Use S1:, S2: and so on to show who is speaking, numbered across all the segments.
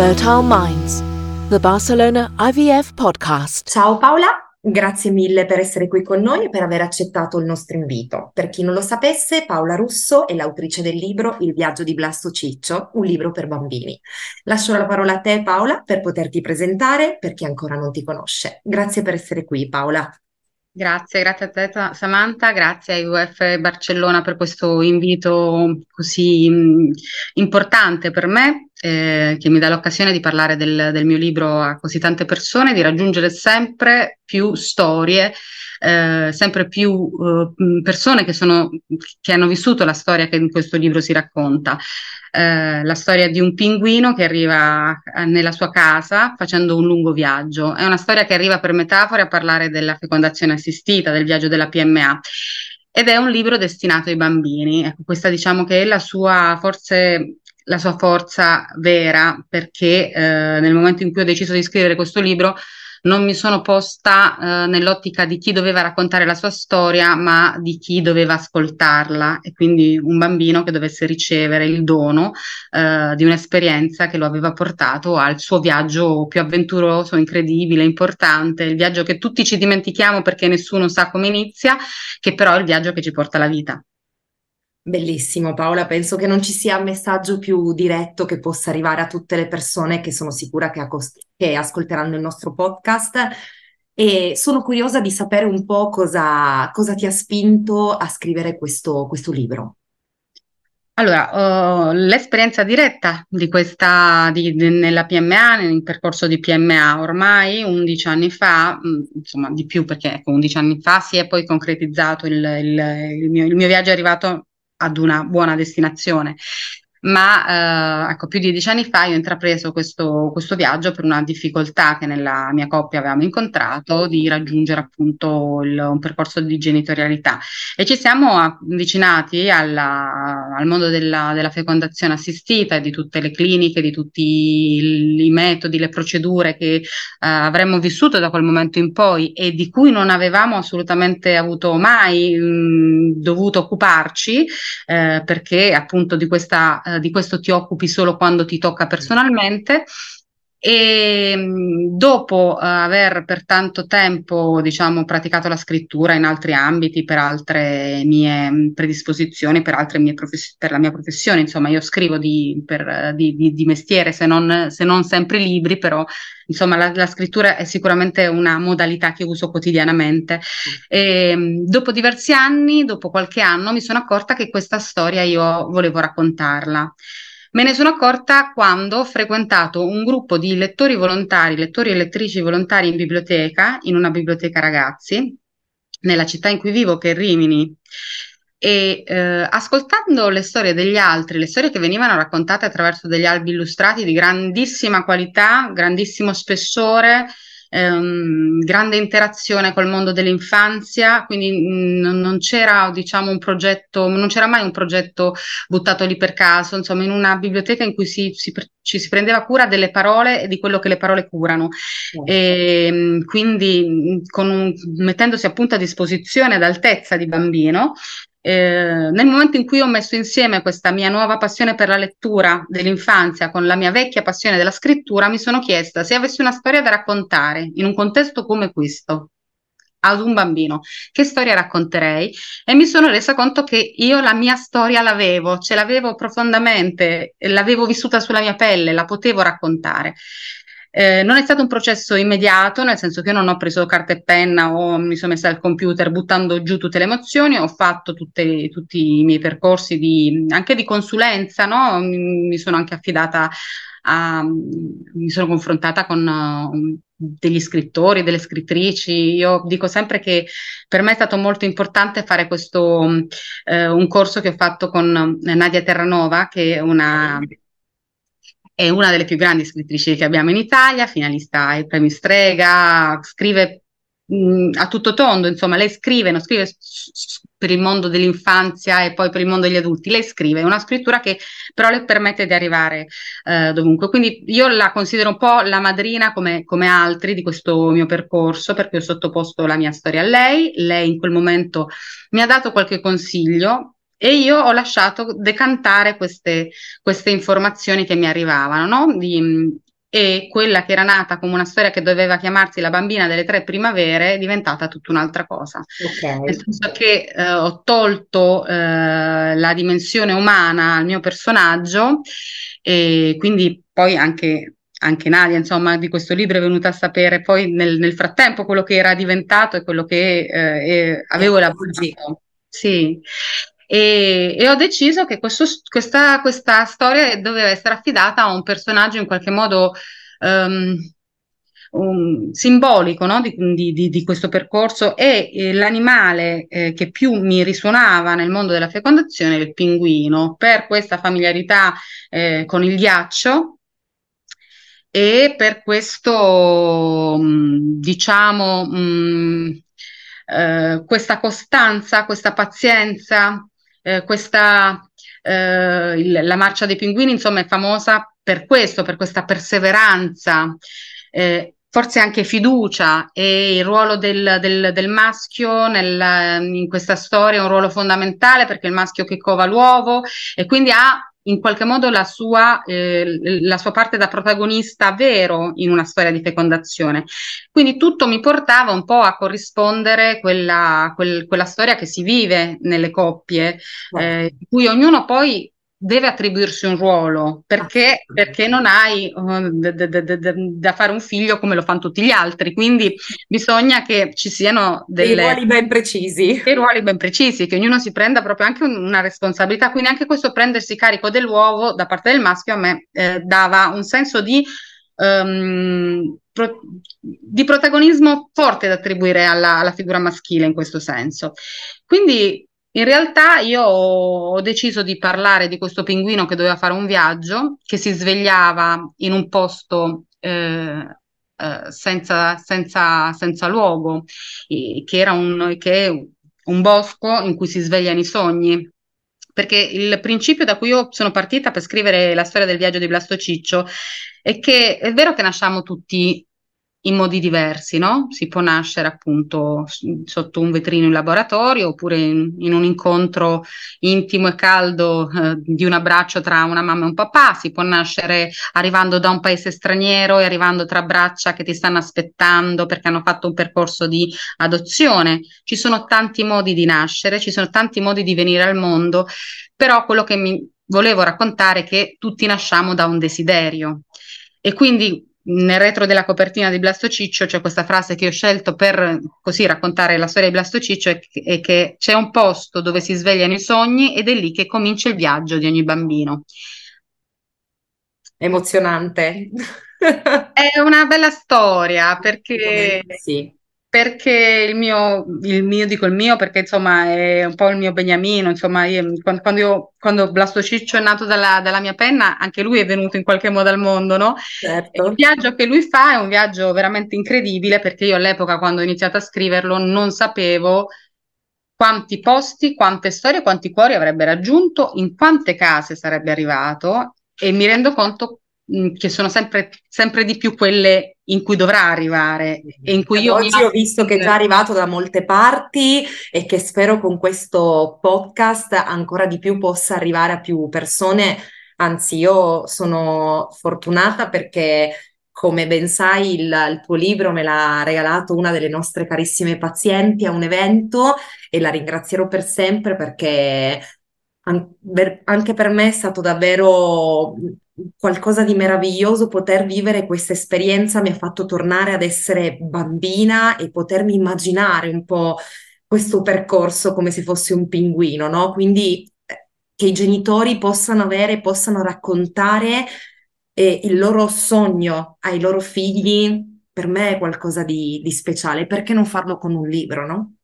S1: Fertile Minds, the Barcelona IVF podcast.
S2: Ciao Paola, Grazie mille per essere qui con noi e per aver accettato il nostro invito. Per chi non lo sapesse, Paola Russo è l'autrice del libro Il viaggio di Blasto Ciccio, un libro per bambini. Lascio la parola a te, Paola, per poterti presentare per chi ancora non ti conosce. Grazie per essere qui, Paola.
S3: Grazie, grazie a te Samantha, grazie a IVF Barcellona per questo invito così mh, importante per me, eh, che mi dà l'occasione di parlare del, del, mio libro a così tante persone, di raggiungere sempre più storie eh, sempre più eh, persone che, sono, che hanno vissuto la storia che in questo libro si racconta. Eh, la storia di un pinguino che arriva eh, nella sua casa facendo un lungo viaggio. È una storia che arriva per metafora a parlare della fecondazione assistita, del viaggio della PMA. Ed è un libro destinato ai bambini. Ecco, questa diciamo che è la sua forse la sua forza vera, perché eh, nel momento in cui ho deciso di scrivere questo libro non mi sono posta eh, nell'ottica di chi doveva raccontare la sua storia, ma di chi doveva ascoltarla e quindi un bambino che dovesse ricevere il dono eh, di un'esperienza che lo aveva portato al suo viaggio più avventuroso, incredibile, importante, il viaggio che tutti ci dimentichiamo perché nessuno sa come inizia, che però è il viaggio che ci porta alla vita.
S2: Bellissimo Paola, penso che non ci sia messaggio più diretto che possa arrivare a tutte le persone che sono sicura che, che ascolteranno il nostro podcast e sono curiosa di sapere un po' cosa, cosa ti ha spinto a scrivere questo, questo libro.
S3: Allora, uh, l'esperienza diretta di questa, di, di, nella PMA, nel percorso di PMA ormai 11 anni fa, mh, mm, insomma di più perché ecco, 11 anni fa si è poi concretizzato il, il, il, mio, il mio viaggio è arrivato ad una buona destinazione ma eh, ecco, più di dieci anni fa io ho intrapreso questo, questo, viaggio per una difficoltà che nella mia coppia avevamo incontrato di raggiungere appunto il, un percorso di genitorialità. E ci siamo avvicinati alla, al mondo della, della, fecondazione assistita di tutte le cliniche, di tutti i, i metodi, le procedure che eh, avremmo vissuto da quel momento in poi e di cui non avevamo assolutamente avuto mai mh, dovuto occuparci eh, perché appunto di questa eh, di questo ti occupi solo quando ti tocca personalmente. E dopo uh, aver per tanto tempo, diciamo, praticato la scrittura in altri ambiti, per altre mie predisposizioni, per, altre mie profes- per la mia professione, insomma, io scrivo di, per, di, di, di mestiere, se non, se non, sempre libri, però insomma la, la, scrittura è sicuramente una modalità che uso quotidianamente. E, dopo diversi anni, dopo qualche anno, mi sono accorta che questa storia io volevo raccontarla. Me ne sono accorta quando ho frequentato un gruppo di lettori volontari, lettori e lettrici volontari in biblioteca, in una biblioteca ragazzi, nella città in cui vivo, che è Rimini. E eh, ascoltando le storie degli altri, le storie che venivano raccontate attraverso degli albi illustrati di grandissima qualità, grandissimo spessore, ehm, grande interazione col mondo dell'infanzia, quindi mh, mm, non c'era diciamo un progetto, non c'era mai un progetto buttato lì per caso, insomma in una biblioteca in cui si, si, ci si prendeva cura delle parole e di quello che le parole curano. Mm. E, quindi mm, un, mettendosi appunto a disposizione ad altezza di bambino, eh, nel momento in cui ho messo insieme questa mia nuova passione per la lettura dell'infanzia con la mia vecchia passione della scrittura, mi sono chiesta se avessi una storia da raccontare in un contesto come questo ad un bambino, che storia racconterei? E mi sono resa conto che io la mia storia l'avevo, ce l'avevo profondamente, l'avevo vissuta sulla mia pelle, la potevo raccontare. Eh, non è stato un processo immediato, nel senso che io non ho preso carta e penna o mi sono messa al computer buttando giù tutte le emozioni, ho fatto tutte, tutti i miei percorsi di, anche di consulenza, no? mi, sono anche affidata a, mi sono confrontata con uh, degli scrittori, delle scrittrici. Io dico sempre che per me è stato molto importante fare questo uh, un corso che ho fatto con Nadia Terranova, che è una è una delle più grandi scrittrici che abbiamo in Italia, finalista ai premi Strega, scrive mh, a tutto tondo, insomma, lei scrive, non scrive per il mondo dell'infanzia e poi per il mondo degli adulti, lei scrive, è una scrittura che però le permette di arrivare eh, dovunque. Quindi io la considero un po' la madrina come, come altri di questo mio percorso, perché ho sottoposto la mia storia a lei, lei in quel momento mi ha dato qualche consiglio, e io ho lasciato decantare queste, queste informazioni che mi arrivavano, no? Di, e quella che era nata come una storia che doveva chiamarsi La bambina delle tre primavere è diventata tutta un'altra cosa. Okay. Nel senso che eh, ho tolto eh, la dimensione umana al mio personaggio e quindi poi anche anche Nadia, insomma, di questo libro è venuta a sapere poi nel, nel frattempo quello che era diventato e quello che eh, avevo elaborato. Sì. E, e, ho deciso che questo, questa, questa, storia doveva essere affidata a un personaggio in qualche modo um, um, simbolico no? di, di, di, questo percorso e eh, l'animale eh, che più mi risuonava nel mondo della fecondazione è il pinguino, per questa familiarità eh, con il ghiaccio e per questo, mm, diciamo, mh, mm, eh, questa costanza, questa pazienza eh, questa, eh, il, la marcia dei pinguini, insomma, è famosa per questo, per questa perseveranza, eh, forse anche fiducia e il ruolo del, del, del maschio nel, in questa storia è un ruolo fondamentale perché è il maschio che cova l'uovo e quindi ha in qualche modo la sua, eh, la sua parte da protagonista vero in una storia di fecondazione. Quindi tutto mi portava un po' a corrispondere quella, quel, quella storia che si vive nelle coppie, eh, in cui ognuno poi deve attribuirsi un ruolo perché, perché non hai uh, d- d- d- da fare un figlio come lo fanno tutti gli altri, quindi bisogna che ci siano dei
S2: ruoli ben precisi.
S3: Dei ruoli ben precisi, che ognuno si prenda proprio anche un, una responsabilità, quindi anche questo prendersi carico dell'uovo da parte del maschio a me eh, dava un senso di um, pro- di protagonismo forte da attribuire alla, alla, figura maschile in questo senso. Quindi in realtà io ho deciso di parlare di questo pinguino che doveva fare un viaggio, che si svegliava in un posto eh, eh, senza, senza, senza, luogo, che era un, che è un bosco in cui si svegliano i sogni. Perché il principio da cui io sono partita per scrivere la storia del viaggio di Blasto Ciccio è che è vero che nasciamo tutti in modi diversi, no? Si può nascere appunto sotto un vetrino in laboratorio oppure in, in un incontro intimo e caldo eh, di un abbraccio tra una mamma e un papà, si può nascere arrivando da un paese straniero e arrivando tra braccia che ti stanno aspettando perché hanno fatto un percorso di adozione. Ci sono tanti modi di nascere, ci sono tanti modi di venire al mondo, però quello che mi volevo raccontare è che tutti nasciamo da un desiderio. E quindi nel retro della copertina di Blasto Ciccio c'è questa frase che ho scelto per così raccontare la storia di Blasto Ciccio e, e che c'è un posto dove si svegliano i sogni ed è lì che comincia il viaggio di ogni bambino.
S2: Emozionante.
S3: È una bella storia perché sì perché il mio, il mio, dico il mio perché insomma è un po' il mio beniamino, insomma io, quando, quando, io, quando Blasto Ciccio è nato dalla, dalla, mia penna, anche lui è venuto in qualche modo al mondo, no? Certo. Il viaggio che lui fa è un viaggio veramente incredibile perché io all'epoca quando ho iniziato a scriverlo non sapevo quanti posti, quante storie, quanti cuori avrebbe raggiunto, in quante case sarebbe arrivato e mi rendo conto Mm, che sono sempre, sempre, di più quelle in cui dovrà arrivare e in cui io
S2: oggi ho visto che è già arrivato da molte parti e che spero con questo podcast ancora di più possa arrivare a più persone. Anzi io sono fortunata perché come ben sai il, il tuo libro me l'ha regalato una delle nostre carissime pazienti a un evento e la ringrazierò per sempre perché anche per me è stato davvero qualcosa di meraviglioso poter vivere questa esperienza, mi ha fatto tornare ad essere bambina e potermi immaginare un po' questo percorso come se fosse un pinguino, no? Quindi eh, che i genitori possano avere, possano raccontare eh, il loro sogno ai loro figli, per me è qualcosa di, di speciale. Perché non farlo con un libro, no?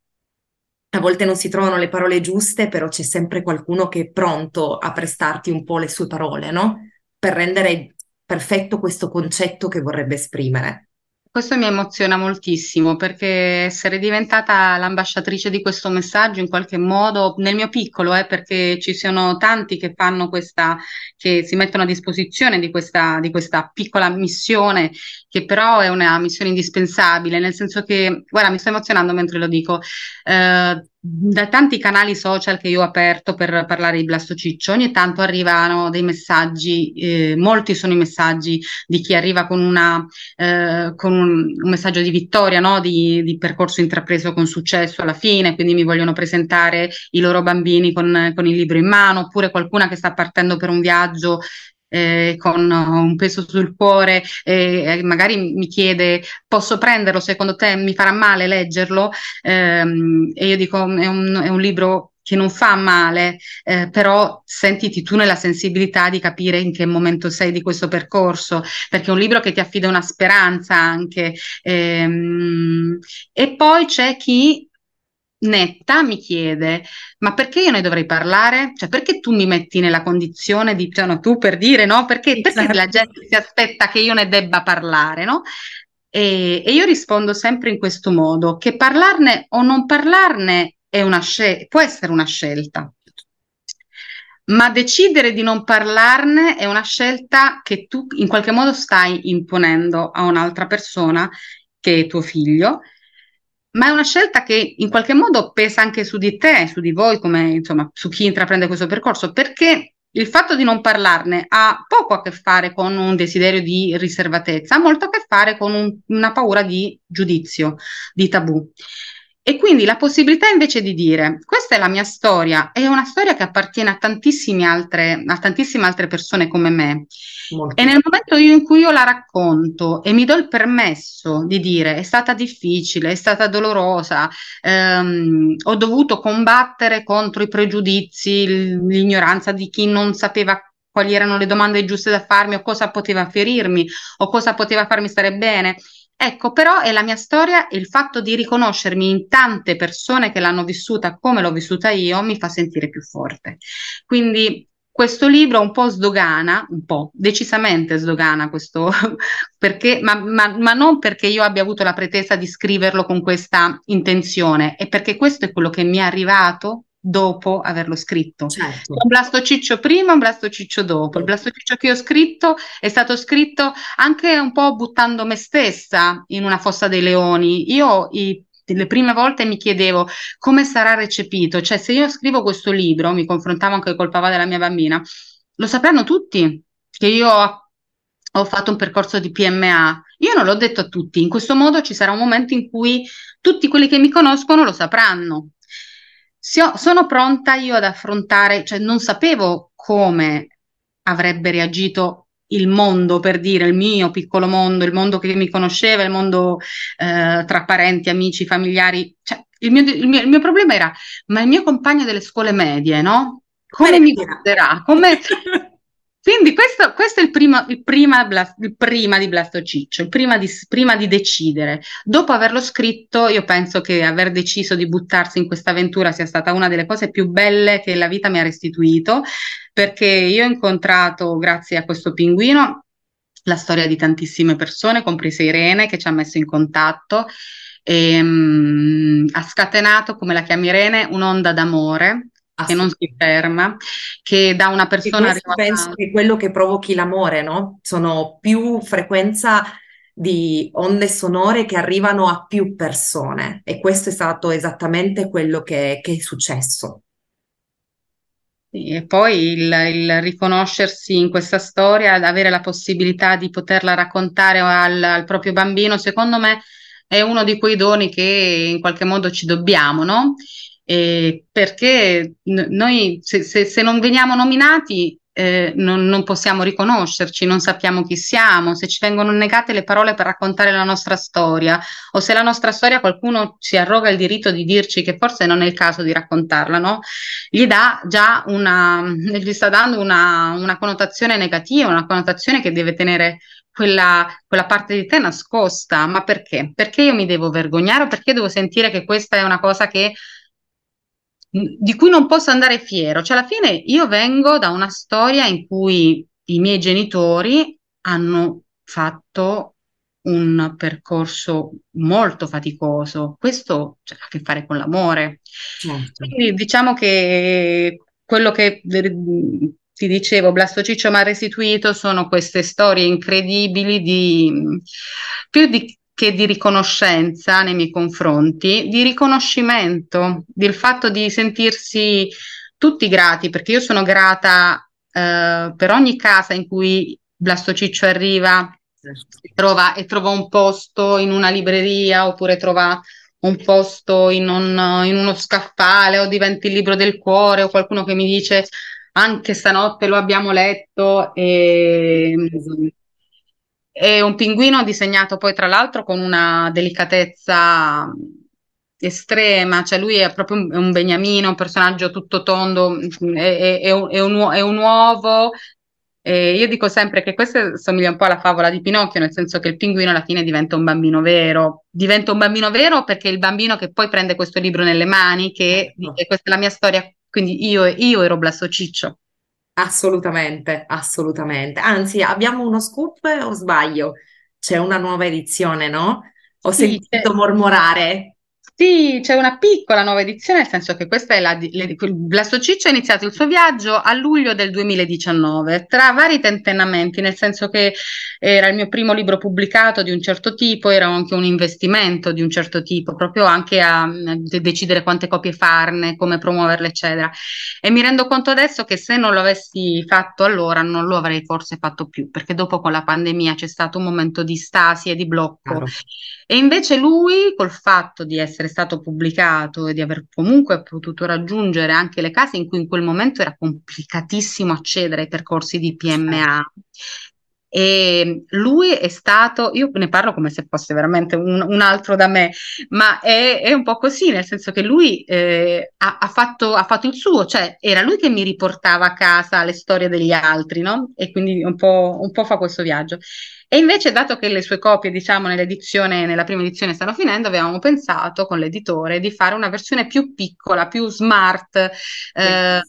S2: A volte non si trovano le parole giuste, però c'è sempre qualcuno che è pronto a prestarti un po' le sue parole, no? Per rendere perfetto questo concetto che vorrebbe esprimere.
S3: Questo mi emoziona moltissimo perché essere diventata l'ambasciatrice di questo messaggio in qualche modo, nel mio piccolo, eh, perché ci sono tanti che fanno questa, che si mettono a disposizione di questa, di questa piccola missione, che però è una missione indispensabile, nel senso che, guarda, mi sto emozionando mentre lo dico. Eh, da tanti canali social che io ho aperto per parlare di Blastociccio, ogni tanto arrivano dei messaggi, eh, molti sono i messaggi di chi arriva con, una, eh, con un, un, messaggio di vittoria, no? di, di, percorso intrapreso con successo alla fine, quindi mi vogliono presentare i loro bambini con, con il libro in mano, oppure qualcuna che sta partendo per un viaggio eh, con un peso sul cuore e magari mi chiede posso prenderlo, secondo te mi farà male leggerlo? Ehm, e io dico è un, è un libro che non fa male, eh, però sentiti tu nella sensibilità di capire in che momento sei di questo percorso, perché è un libro che ti affida una speranza anche. Ehm, e poi c'è chi netta mi chiede ma perché io ne dovrei parlare? Cioè perché tu mi metti nella condizione di, cioè no, tu per dire no? Perché, perché certo. la gente si aspetta che io ne debba parlare, no? E, e, io rispondo sempre in questo modo, che parlarne o non parlarne è una scel- può essere una scelta, ma decidere di non parlarne è una scelta che tu in qualche modo stai imponendo a un'altra persona, che è tuo figlio, ma è una scelta che in qualche modo pesa anche su di te, su di voi, come insomma su chi intraprende questo percorso, perché il fatto di non parlarne ha poco a che fare con un desiderio di riservatezza, ha molto a che fare con un, una paura di giudizio, di tabù. E quindi la possibilità invece di dire questa è la mia storia, è una storia che appartiene a, tantissime altre, a tantissime altre persone come me. Molto. E nel momento in cui io la racconto e mi do il permesso di dire è stata difficile, è stata dolorosa, ehm, ho dovuto combattere contro i pregiudizi, l'ignoranza di chi non sapeva quali erano le domande giuste da farmi o cosa poteva ferirmi o cosa poteva farmi stare bene. Ecco, però è la mia storia e il fatto di riconoscermi in tante persone che l'hanno vissuta come l'ho vissuta io mi fa sentire più forte. Quindi questo libro un po' sdogana, un po', decisamente sdogana questo, perché, ma, ma, ma, non perché io abbia avuto la pretesa di scriverlo con questa intenzione, è perché questo è quello che mi è arrivato dopo averlo scritto. Certo. Un blastociccio prima, un blastociccio dopo. Il blastociccio che ho scritto è stato scritto anche un po' buttando me stessa in una fossa dei leoni. Io i, le prime volte mi chiedevo come sarà recepito, cioè se io scrivo questo libro, mi confrontavo anche col papà della mia bambina, lo sapranno tutti che io ho, ho fatto un percorso di PMA. Io non l'ho detto a tutti, in questo modo ci sarà un momento in cui tutti quelli che mi conoscono lo sapranno sono pronta io ad affrontare, cioè non sapevo come avrebbe reagito il mondo, per dire, il mio piccolo mondo, il mondo che mi conosceva, il mondo eh, tra parenti, amici, familiari. Cioè, il, mio, il, mio, il mio problema era, ma il mio compagno delle scuole medie, no? Come mi guarderà? Come... Quindi questo, questo, è il prima, il, prima, il prima di Blastociccio, il prima di, prima di decidere. Dopo averlo scritto, io penso che aver deciso di buttarsi in questa avventura sia stata una delle cose più belle che la vita mi ha restituito, perché io ho incontrato, grazie a questo pinguino, la storia di tantissime persone, comprese Irene, che ci ha messo in contatto. E, um, ha scatenato, come la chiami Irene, un'onda d'amore che non si ferma, che da una persona
S2: arriva penso che quello che provochi l'amore, no? Sono più frequenza di onde sonore che arrivano a più persone e questo è stato esattamente quello che, che è successo.
S3: E poi il, il, riconoscersi in questa storia, avere la possibilità di poterla raccontare al, al proprio bambino, secondo me è uno di quei doni che in qualche modo ci dobbiamo, no? Eh, perché noi se, se, se, non veniamo nominati eh, non, non, possiamo riconoscerci, non sappiamo chi siamo, se ci vengono negate le parole per raccontare la nostra storia o se la nostra storia qualcuno ci arroga il diritto di dirci che forse non è il caso di raccontarla, no? Gli dà già una, gli sta dando una, una connotazione negativa, una connotazione che deve tenere quella, quella, parte di te nascosta. Ma perché? Perché io mi devo vergognare o perché devo sentire che questa è una cosa che di cui non posso andare fiero. Cioè, alla fine io vengo da una storia in cui i miei genitori hanno fatto un percorso molto faticoso. Questo cioè, ha a che fare con l'amore. Certo. Quindi diciamo che quello che ti dicevo, Blasto Ciccio mi ha restituito sono queste storie incredibili di più di che di riconoscenza nei miei confronti, di riconoscimento, del fatto di sentirsi tutti grati, perché io sono grata eh, per ogni casa in cui Blasto Ciccio arriva trova, e trova un posto in una libreria oppure trova un posto in, un, in uno scaffale o diventa il libro del cuore o qualcuno che mi dice anche stanotte lo abbiamo letto e, è un pinguino disegnato poi tra l'altro con una delicatezza estrema, cioè lui è proprio un, un beniamino, un personaggio tutto tondo, è, è, un, è un, è un uovo e io dico sempre che questa somiglia un po' alla favola di Pinocchio, nel senso che il pinguino alla fine diventa un bambino vero. Diventa un bambino vero perché è il bambino che poi prende questo libro nelle mani, che dice certo. questa è la mia storia, quindi io, io ero Blasto Ciccio.
S2: Assolutamente, assolutamente. Anzi, abbiamo uno scoop o sbaglio? C'è una nuova edizione, no? Ho sì, sentito mormorare.
S3: Sì, c'è una piccola nuova edizione, nel senso che questa è la, Blasto Ciccio ha iniziato il suo viaggio a luglio del 2019, tra vari tentennamenti, nel senso che era il mio primo libro pubblicato di un certo tipo, era anche un investimento di un certo tipo, proprio anche a, a decidere quante copie farne, come promuoverle, eccetera. E mi rendo conto adesso che se non lo avessi fatto allora non lo avrei forse fatto più, perché dopo con la pandemia c'è stato un momento di stasi e di blocco. Claro. E invece lui, col fatto di essere stato pubblicato e di aver comunque potuto raggiungere anche le case in cui in quel momento era complicatissimo accedere ai percorsi di PMA, e lui è stato, io ne parlo come se fosse veramente un, un altro da me, ma è, è, un po' così, nel senso che lui eh, ha, ha, fatto, ha, fatto, il suo, cioè era lui che mi riportava a casa le storie degli altri, no? E quindi un po', un po' fa questo viaggio. E invece, dato che le sue copie, diciamo, nell'edizione, nella prima edizione stanno finendo, avevamo pensato con l'editore di fare una versione più piccola, più smart, eh,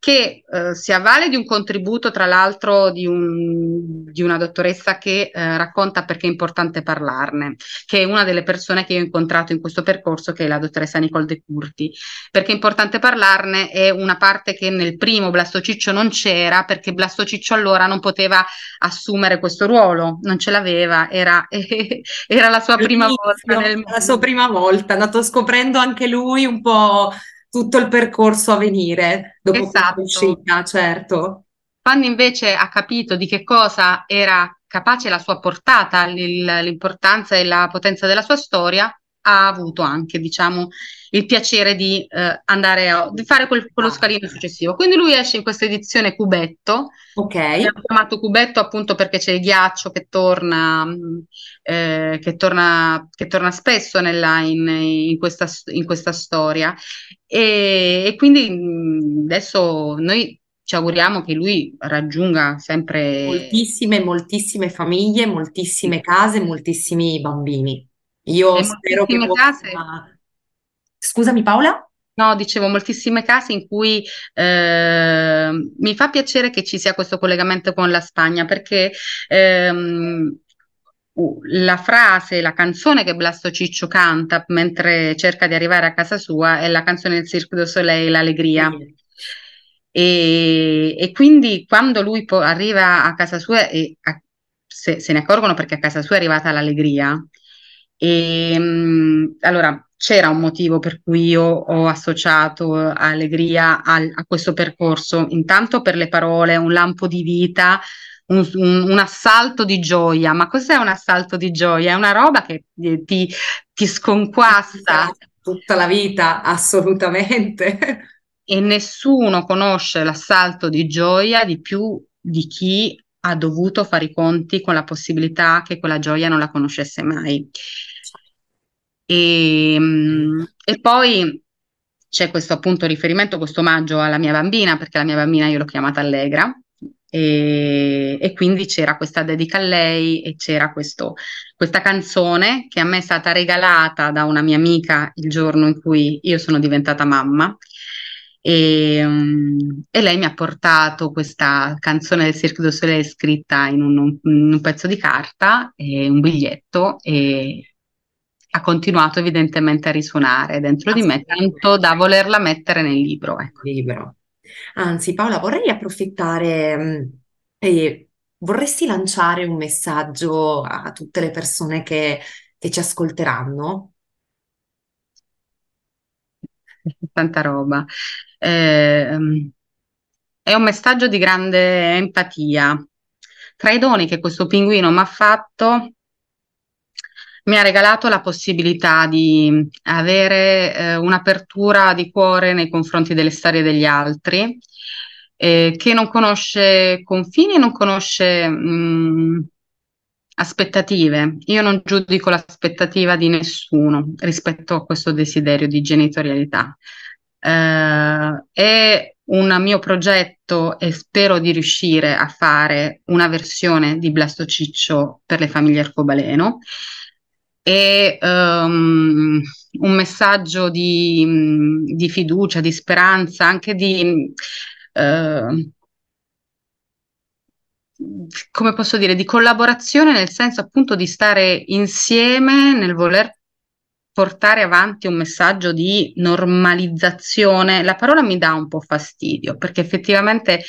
S3: che eh, si avvale di un contributo, tra l'altro, di, un, di una dottoressa che eh, racconta perché è importante parlarne, che è una delle persone che io ho incontrato in questo percorso, che è la dottoressa Nicole De Curti. Perché è importante parlarne è una parte che nel primo Blasto Ciccio non c'era, perché Blasto Ciccio allora non poteva assumere assumere questo ruolo, non ce l'aveva, era, era la sua prima volta. Nel...
S2: La sua prima volta, è andato scoprendo anche lui un po' tutto il percorso a venire dopo esatto. uscita, certo.
S3: Quando invece ha capito di che cosa era capace la sua portata, l'importanza e la potenza della sua storia, ha avuto anche, diciamo, il piacere di eh, andare a di fare quel, quello scalino successivo. Quindi lui esce in questa edizione cubetto.
S2: Ok.
S3: L'abbiamo chiamato cubetto appunto perché c'è il ghiaccio che torna, eh, che torna, che torna spesso nella, in, in, questa, in questa storia. E, e quindi adesso noi ci auguriamo che lui raggiunga sempre
S2: moltissime, moltissime famiglie, moltissime case, moltissimi bambini. Io
S3: e
S2: spero che
S3: case.
S2: Scusami Paola?
S3: No, dicevo moltissime case in cui eh, mi fa piacere che ci sia questo collegamento con la Spagna perché ehm, la frase, la canzone che Blasto Ciccio canta mentre cerca di arrivare a casa sua è la canzone del Cirque du Soleil, L'Allegria. Sì. E, e, quindi quando lui po- arriva a casa sua e a, se, se, ne accorgono perché a casa sua è arrivata l'allegria, e, ehm, allora, c'era un motivo per cui io ho associato Allegria al, a questo percorso, intanto per le parole, un lampo di vita, un, un, un, assalto di gioia. Ma cos'è un assalto di gioia? È una roba che ti, ti sconquassa.
S2: Tutta la vita, assolutamente.
S3: E nessuno conosce l'assalto di gioia di più di chi ha dovuto fare i conti con la possibilità che quella gioia non la conoscesse mai. E, ehm, e poi c'è questo appunto riferimento, questo omaggio alla mia bambina, perché la mia bambina io l'ho chiamata Allegra. E, e, quindi c'era questa dedica a lei e c'era questo, questa canzone che a me è stata regalata da una mia amica il giorno in cui io sono diventata mamma e, um, e lei mi ha portato questa canzone del Cirque du Soleil scritta in un, un, un pezzo di carta e un biglietto e ha continuato evidentemente a risuonare dentro di me, tanto da volerla mettere nel libro. Ecco.
S2: libro. Anzi, Paola, vorrei approfittare mm, e vorresti lanciare un messaggio a tutte le persone che, che ci ascolteranno?
S3: Tanta roba. Eh, è un messaggio di grande empatia. Tra i doni che questo pinguino mi ha fatto, mi ha regalato la possibilità di avere eh, un'apertura di cuore nei confronti delle storie degli altri, eh, che non conosce confini, non conosce mh, mm, aspettative. Io non giudico l'aspettativa di nessuno rispetto a questo desiderio di genitorialità. Eh, è un mio progetto e spero di riuscire a fare una versione di Blasto Ciccio per le famiglie arcobaleno. E um, un messaggio di, di, fiducia, di speranza, anche di, uh, come posso dire, di collaborazione nel senso appunto di stare insieme nel voler portare avanti un messaggio di normalizzazione, la parola mi dà un po' fastidio perché effettivamente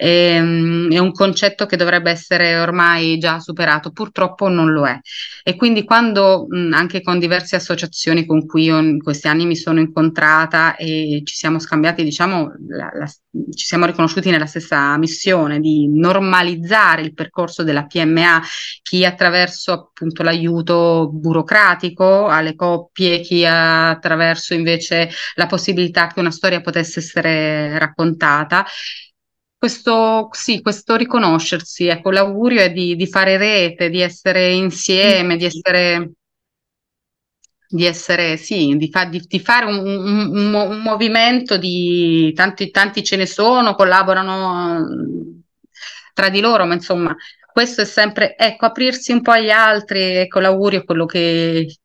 S3: ehm, è un concetto che dovrebbe essere ormai già superato, purtroppo non lo è. E quindi quando anche con diverse associazioni con cui io in questi anni mi sono incontrata e ci siamo scambiati, diciamo, la, la, ci siamo riconosciuti nella stessa missione di normalizzare il percorso della PMA, chi attraverso appunto l'aiuto burocratico alle coppie, chi attraverso invece la possibilità che una storia potesse essere raccontata questo, sì, questo riconoscersi, ecco, l'augurio è di, di fare rete, di essere insieme, di essere, di essere, sì, di, fa, di, di fare un, un, un, movimento di tanti, tanti ce ne sono, collaborano tra di loro, ma insomma, questo è sempre, ecco, aprirsi un po' agli altri, ecco, l'augurio è quello che,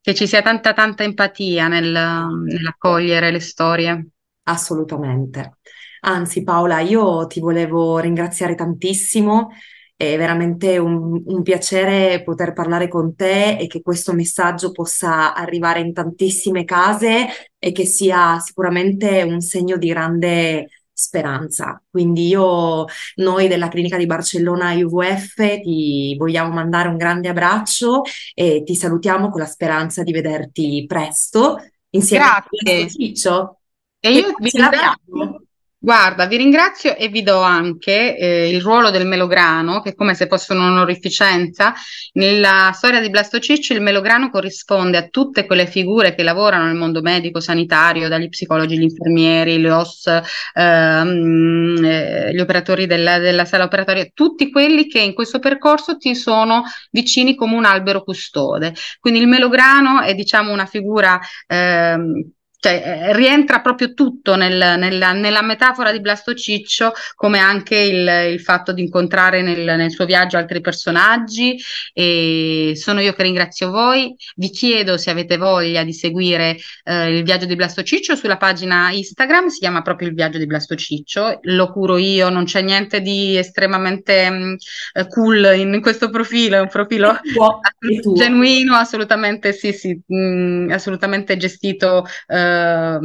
S3: che ci sia tanta, tanta empatia nel, nell'accogliere le storie.
S2: Assolutamente. Anzi, Paola, io ti volevo ringraziare tantissimo. È veramente un, un, piacere poter parlare con te e che questo messaggio possa arrivare in tantissime case e che sia sicuramente un segno di grande speranza. Quindi io, noi della clinica di Barcellona IVF ti vogliamo mandare un grande abbraccio e ti salutiamo con la speranza di vederti presto insieme
S3: Grazie.
S2: a Ciccio.
S3: E io vi ringrazio. Guarda, vi ringrazio e vi do anche eh, il ruolo del melograno, che è come se fosse un'onorificenza. Nella storia di Blasto Ciccio il melograno corrisponde a tutte quelle figure che lavorano nel mondo medico, sanitario, dagli psicologi, gli infermieri, gli OS, ehm, eh, gli operatori della, della, sala operatoria, tutti quelli che in questo percorso ti sono vicini come un albero custode. Quindi il melograno è diciamo una figura ehm, cioè, eh, rientra proprio tutto nel, nella, nella, metafora di Blasto Ciccio, come anche il, il fatto di incontrare nel, nel, suo viaggio altri personaggi. E sono io che ringrazio voi. Vi chiedo se avete voglia di seguire eh, il viaggio di Blasto Ciccio sulla pagina Instagram, si chiama proprio il viaggio di Blasto Ciccio. Lo curo io, non c'è niente di estremamente mh, mm, eh, cool in, questo profilo, è un profilo assolut- genuino, assolutamente sì, sì, mh, mm, assolutamente gestito. Eh,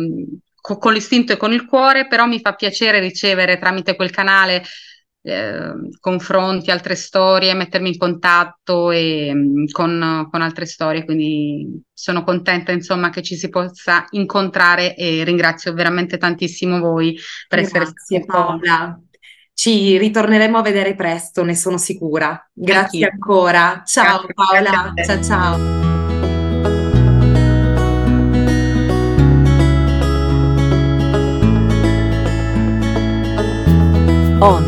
S3: co- con l'istinto e con il cuore, però mi fa piacere ricevere tramite quel canale eh, confronti, altre storie, mettermi in contatto e, mm, con, con, altre storie, quindi sono contenta insomma che ci si possa incontrare e ringrazio veramente tantissimo voi per
S2: Grazie,
S3: essere
S2: stati Paola. Ci ritorneremo a vedere presto, ne sono sicura. Grazie Anch'io. ancora. Ciao Grazie, Paola. Ciao ciao.
S1: on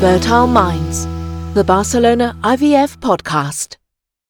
S1: Fertile Minds, the Barcelona IVF podcast.